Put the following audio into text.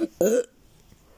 Uh,